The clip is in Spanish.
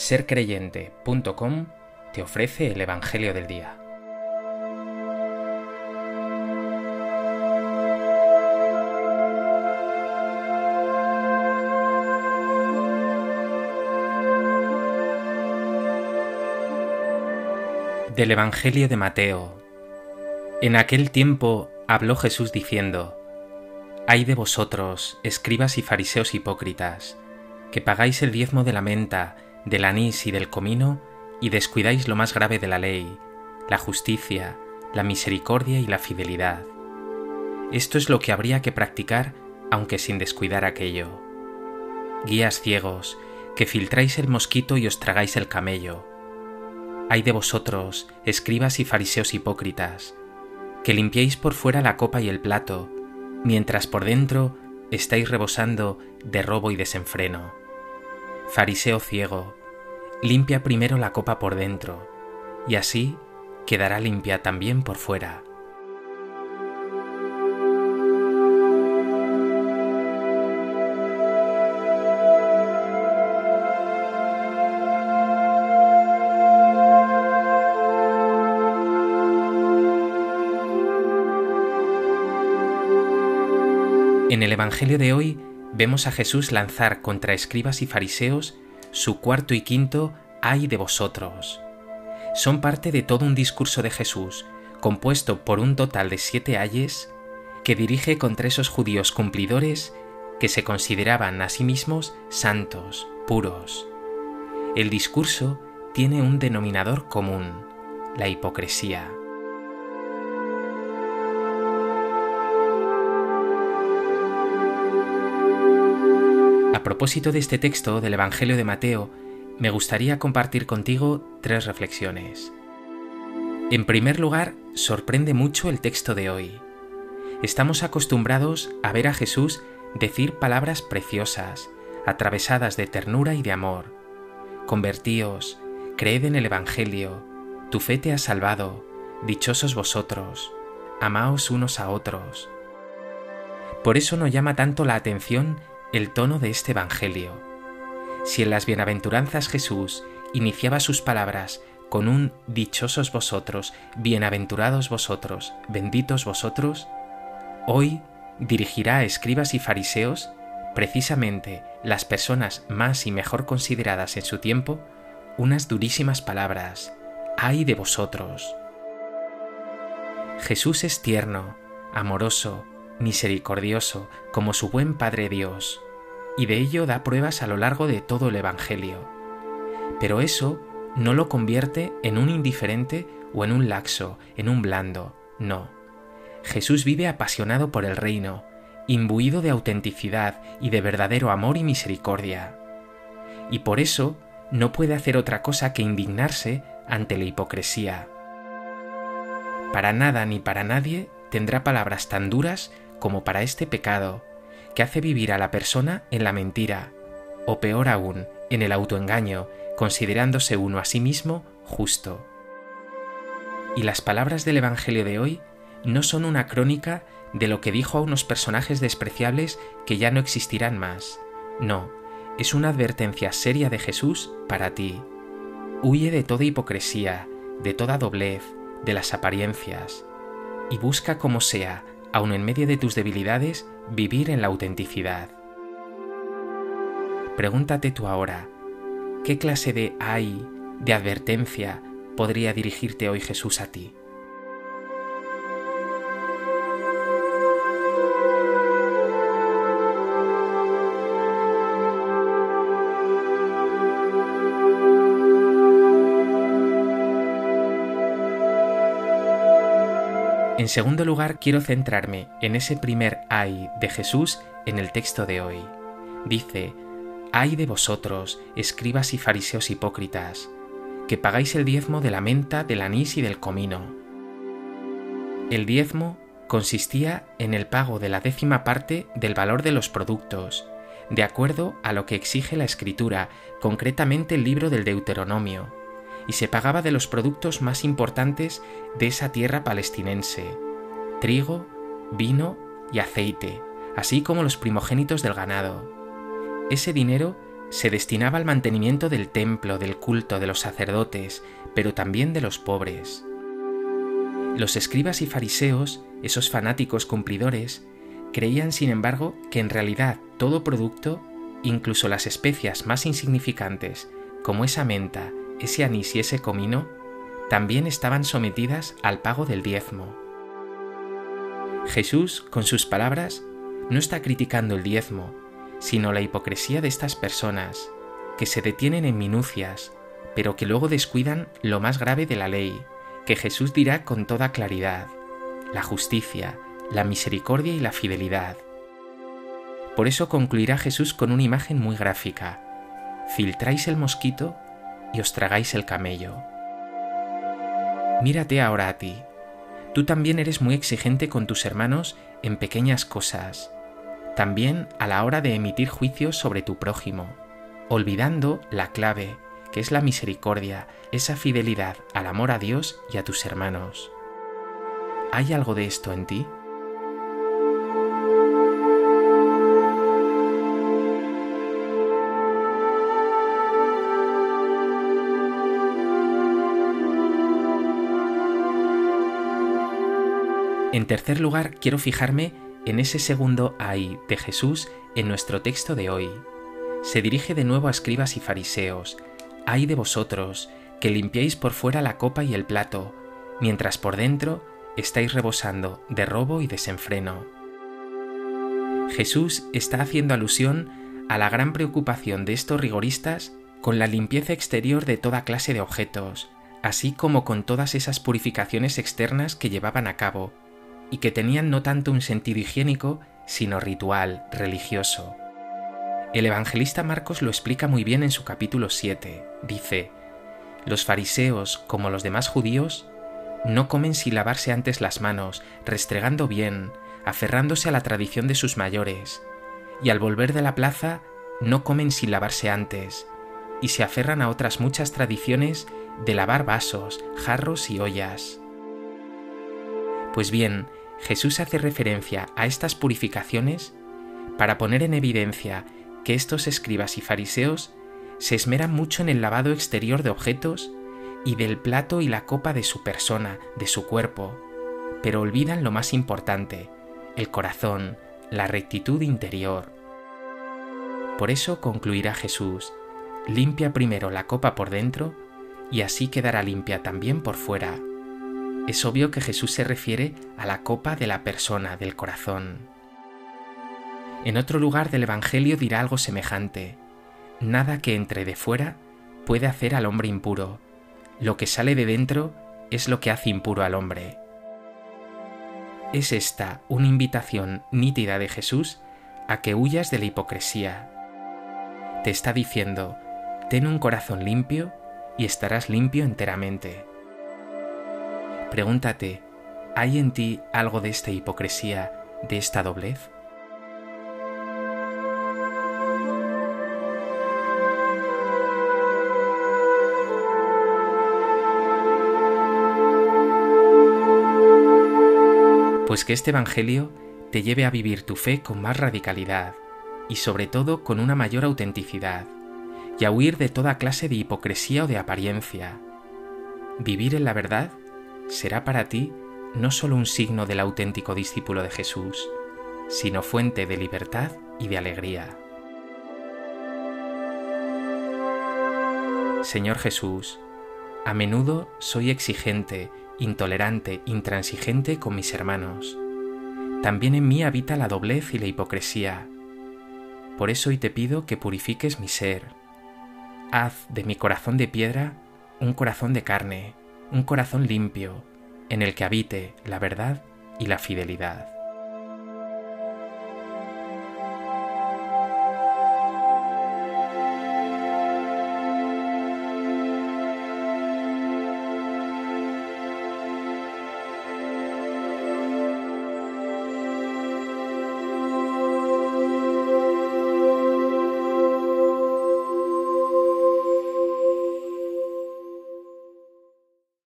sercreyente.com te ofrece el Evangelio del Día. Del Evangelio de Mateo. En aquel tiempo habló Jesús diciendo, Ay de vosotros, escribas y fariseos hipócritas, que pagáis el diezmo de la menta, del anís y del comino, y descuidáis lo más grave de la ley, la justicia, la misericordia y la fidelidad. Esto es lo que habría que practicar, aunque sin descuidar aquello. Guías ciegos, que filtráis el mosquito y os tragáis el camello. Hay de vosotros, escribas y fariseos hipócritas, que limpiéis por fuera la copa y el plato, mientras por dentro estáis rebosando de robo y desenfreno. Fariseo ciego, limpia primero la copa por dentro, y así quedará limpia también por fuera. En el Evangelio de hoy vemos a Jesús lanzar contra escribas y fariseos su cuarto y quinto ay de vosotros. Son parte de todo un discurso de Jesús, compuesto por un total de siete ayes, que dirige contra esos judíos cumplidores que se consideraban a sí mismos santos, puros. El discurso tiene un denominador común, la hipocresía. Propósito de este texto del Evangelio de Mateo, me gustaría compartir contigo tres reflexiones. En primer lugar, sorprende mucho el texto de hoy. Estamos acostumbrados a ver a Jesús decir palabras preciosas, atravesadas de ternura y de amor. Convertíos, creed en el Evangelio, tu fe te ha salvado, dichosos vosotros, amaos unos a otros. Por eso no llama tanto la atención el tono de este Evangelio. Si en las bienaventuranzas Jesús iniciaba sus palabras con un dichosos vosotros, bienaventurados vosotros, benditos vosotros, hoy dirigirá a escribas y fariseos, precisamente las personas más y mejor consideradas en su tiempo, unas durísimas palabras, ay de vosotros. Jesús es tierno, amoroso, misericordioso como su buen Padre Dios, y de ello da pruebas a lo largo de todo el Evangelio. Pero eso no lo convierte en un indiferente o en un laxo, en un blando, no. Jesús vive apasionado por el reino, imbuido de autenticidad y de verdadero amor y misericordia. Y por eso no puede hacer otra cosa que indignarse ante la hipocresía. Para nada ni para nadie tendrá palabras tan duras como para este pecado, que hace vivir a la persona en la mentira, o peor aún, en el autoengaño, considerándose uno a sí mismo justo. Y las palabras del Evangelio de hoy no son una crónica de lo que dijo a unos personajes despreciables que ya no existirán más. No, es una advertencia seria de Jesús para ti. Huye de toda hipocresía, de toda doblez, de las apariencias, y busca como sea aun en medio de tus debilidades, vivir en la autenticidad. Pregúntate tú ahora, ¿qué clase de ay, de advertencia, podría dirigirte hoy Jesús a ti? En segundo lugar, quiero centrarme en ese primer ay de Jesús en el texto de hoy. Dice, ay de vosotros, escribas y fariseos hipócritas, que pagáis el diezmo de la menta, del anís y del comino. El diezmo consistía en el pago de la décima parte del valor de los productos, de acuerdo a lo que exige la escritura, concretamente el libro del Deuteronomio y se pagaba de los productos más importantes de esa tierra palestinense, trigo, vino y aceite, así como los primogénitos del ganado. Ese dinero se destinaba al mantenimiento del templo, del culto de los sacerdotes, pero también de los pobres. Los escribas y fariseos, esos fanáticos cumplidores, creían sin embargo que en realidad todo producto, incluso las especias más insignificantes, como esa menta, ese anís y ese comino, también estaban sometidas al pago del diezmo. Jesús, con sus palabras, no está criticando el diezmo, sino la hipocresía de estas personas, que se detienen en minucias, pero que luego descuidan lo más grave de la ley, que Jesús dirá con toda claridad, la justicia, la misericordia y la fidelidad. Por eso concluirá Jesús con una imagen muy gráfica. Filtráis el mosquito y os tragáis el camello. Mírate ahora a ti. Tú también eres muy exigente con tus hermanos en pequeñas cosas, también a la hora de emitir juicios sobre tu prójimo, olvidando la clave, que es la misericordia, esa fidelidad al amor a Dios y a tus hermanos. ¿Hay algo de esto en ti? En tercer lugar, quiero fijarme en ese segundo ay de Jesús en nuestro texto de hoy. Se dirige de nuevo a escribas y fariseos. Ay de vosotros, que limpiáis por fuera la copa y el plato, mientras por dentro estáis rebosando de robo y desenfreno. Jesús está haciendo alusión a la gran preocupación de estos rigoristas con la limpieza exterior de toda clase de objetos, así como con todas esas purificaciones externas que llevaban a cabo, y que tenían no tanto un sentido higiénico, sino ritual, religioso. El evangelista Marcos lo explica muy bien en su capítulo 7. Dice, Los fariseos, como los demás judíos, no comen sin lavarse antes las manos, restregando bien, aferrándose a la tradición de sus mayores, y al volver de la plaza no comen sin lavarse antes, y se aferran a otras muchas tradiciones de lavar vasos, jarros y ollas. Pues bien, Jesús hace referencia a estas purificaciones para poner en evidencia que estos escribas y fariseos se esmeran mucho en el lavado exterior de objetos y del plato y la copa de su persona, de su cuerpo, pero olvidan lo más importante, el corazón, la rectitud interior. Por eso concluirá Jesús, limpia primero la copa por dentro y así quedará limpia también por fuera es obvio que Jesús se refiere a la copa de la persona, del corazón. En otro lugar del Evangelio dirá algo semejante. Nada que entre de fuera puede hacer al hombre impuro. Lo que sale de dentro es lo que hace impuro al hombre. Es esta una invitación nítida de Jesús a que huyas de la hipocresía. Te está diciendo, ten un corazón limpio y estarás limpio enteramente. Pregúntate, ¿hay en ti algo de esta hipocresía, de esta doblez? Pues que este Evangelio te lleve a vivir tu fe con más radicalidad y sobre todo con una mayor autenticidad, y a huir de toda clase de hipocresía o de apariencia. Vivir en la verdad será para ti no solo un signo del auténtico discípulo de Jesús, sino fuente de libertad y de alegría. Señor Jesús, a menudo soy exigente, intolerante, intransigente con mis hermanos. También en mí habita la doblez y la hipocresía. Por eso hoy te pido que purifiques mi ser. Haz de mi corazón de piedra un corazón de carne, un corazón limpio, en el que habite la verdad y la fidelidad.